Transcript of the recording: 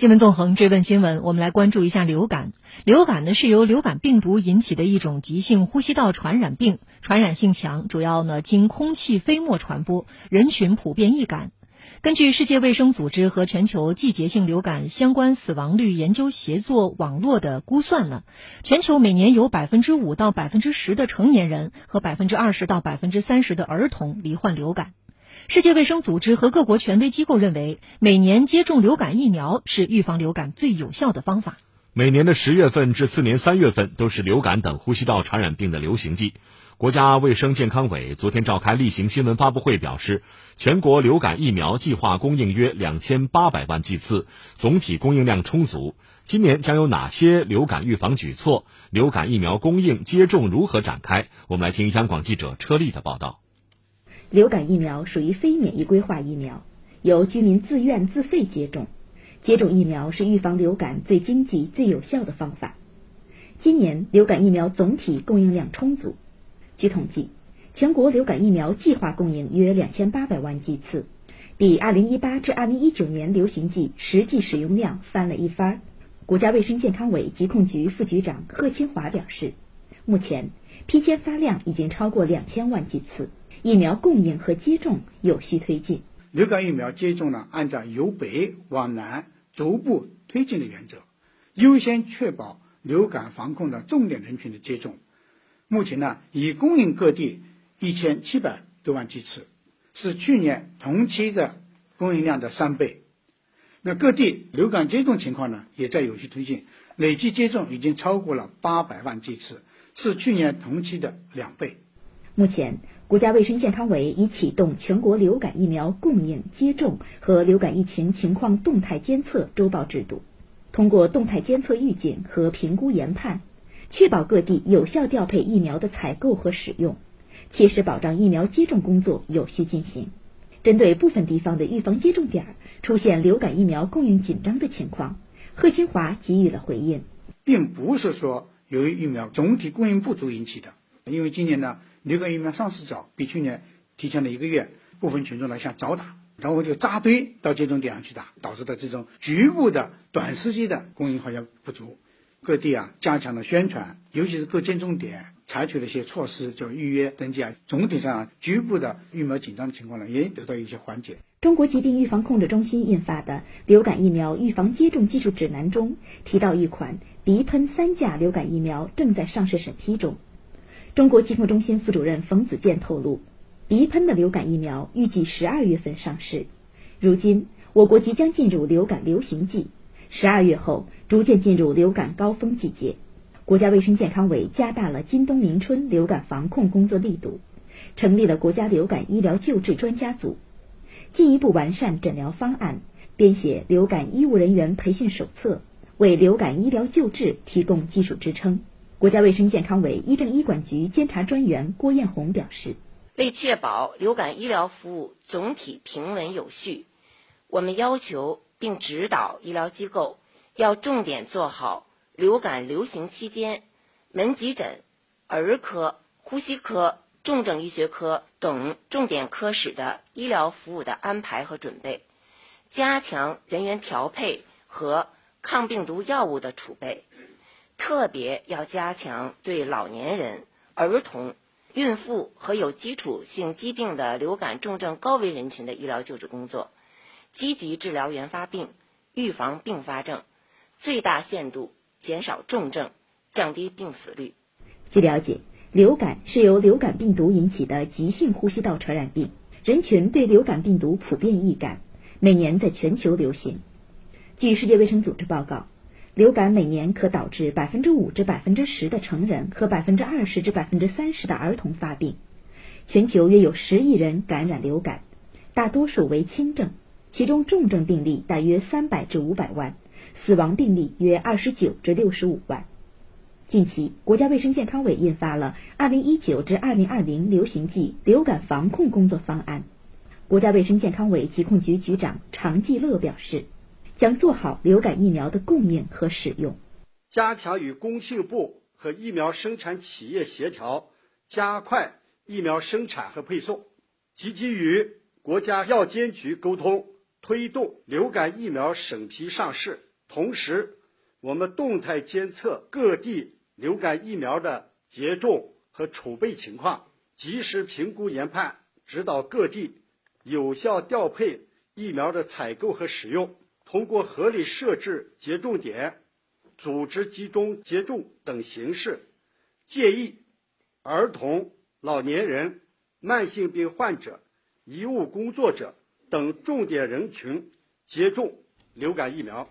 新闻纵横追问新闻，我们来关注一下流感。流感呢是由流感病毒引起的一种急性呼吸道传染病，传染性强，主要呢经空气飞沫传播，人群普遍易感。根据世界卫生组织和全球季节性流感相关死亡率研究协作网络的估算呢，全球每年有百分之五到百分之十的成年人和百分之二十到百分之三十的儿童罹患流感。世界卫生组织和各国权威机构认为，每年接种流感疫苗是预防流感最有效的方法。每年的十月份至次年三月份都是流感等呼吸道传染病的流行季。国家卫生健康委昨天召开例行新闻发布会，表示，全国流感疫苗计划供应约两千八百万剂次，总体供应量充足。今年将有哪些流感预防举措？流感疫苗供应接种如何展开？我们来听央广记者车丽的报道。流感疫苗属于非免疫规划疫苗，由居民自愿自费接种。接种疫苗是预防流感最经济、最有效的方法。今年流感疫苗总体供应量充足。据统计，全国流感疫苗计划供应约两千八百万剂次，比二零一八至二零一九年流行季实际使用量翻了一番。国家卫生健康委疾控局副局长贺清华表示，目前批签发量已经超过两千万剂次。疫苗供应和接种有序推进。流感疫苗接种呢，按照由北往南逐步推进的原则，优先确保流感防控的重点人群的接种。目前呢，已供应各地一千七百多万剂次，是去年同期的供应量的三倍。那各地流感接种情况呢，也在有序推进，累计接种已经超过了八百万剂次，是去年同期的两倍。目前。国家卫生健康委已启动全国流感疫苗供应、接种和流感疫情情况动态监测周报制度，通过动态监测预警和评估研判，确保各地有效调配疫苗的采购和使用，切实保障疫苗接种工作有序进行。针对部分地方的预防接种点出现流感疫苗供应紧张的情况，贺金华给予了回应，并不是说由于疫苗总体供应不足引起的，因为今年呢。流感疫苗上市早，比去年提前了一个月，部分群众呢想早打，然后就扎堆到接种点上去打，导致的这种局部的短时期的供应好像不足。各地啊加强了宣传，尤其是各接种点采取了一些措施，就预约登记啊，总体上啊局部的疫苗紧张的情况呢也得到一些缓解。中国疾病预防控制中心印发的《流感疫苗预防接种技术指南》中提到，一款鼻喷三价流感疫苗正在上市审批中。中国疾控中心副主任冯子健透露，鼻喷的流感疫苗预计十二月份上市。如今，我国即将进入流感流行季，十二月后逐渐进入流感高峰季节。国家卫生健康委加大了今冬明春流感防控工作力度，成立了国家流感医疗救治专家组，进一步完善诊疗方案，编写流感医务人员培训手册，为流感医疗救治提供技术支撑。国家卫生健康委医政医管局监察专员郭艳红表示，为确保流感医疗服务总体平稳有序，我们要求并指导医疗机构要重点做好流感流行期间门急诊、儿科、呼吸科、重症医学科等重点科室的医疗服务的安排和准备，加强人员调配和抗病毒药物的储备。特别要加强对老年人、儿童、孕妇和有基础性疾病的流感重症高危人群的医疗救治工作，积极治疗原发病，预防并发症，最大限度减少重症，降低病死率。据了解，流感是由流感病毒引起的急性呼吸道传染病，人群对流感病毒普遍易感，每年在全球流行。据世界卫生组织报告。流感每年可导致百分之五至百分之十的成人和百分之二十至百分之三十的儿童发病，全球约有十亿人感染流感，大多数为轻症，其中重症病例大约三百至五百万，死亡病例约二十九至六十五万。近期，国家卫生健康委印发了《二零一九至二零二零流行季流感防控工作方案》，国家卫生健康委疾控局局长常继乐表示。将做好流感疫苗的供应和使用，加强与工信部和疫苗生产企业协调，加快疫苗生产和配送，积极与国家药监局沟通，推动流感疫苗审批上市，同时，我们动态监测各地流感疫苗的接种和储备情况，及时评估研判，指导各地有效调配疫苗的采购和使用。通过合理设置接种点、组织集中接种等形式，建议儿童、老年人、慢性病患者、医务工作者等重点人群接种流感疫苗。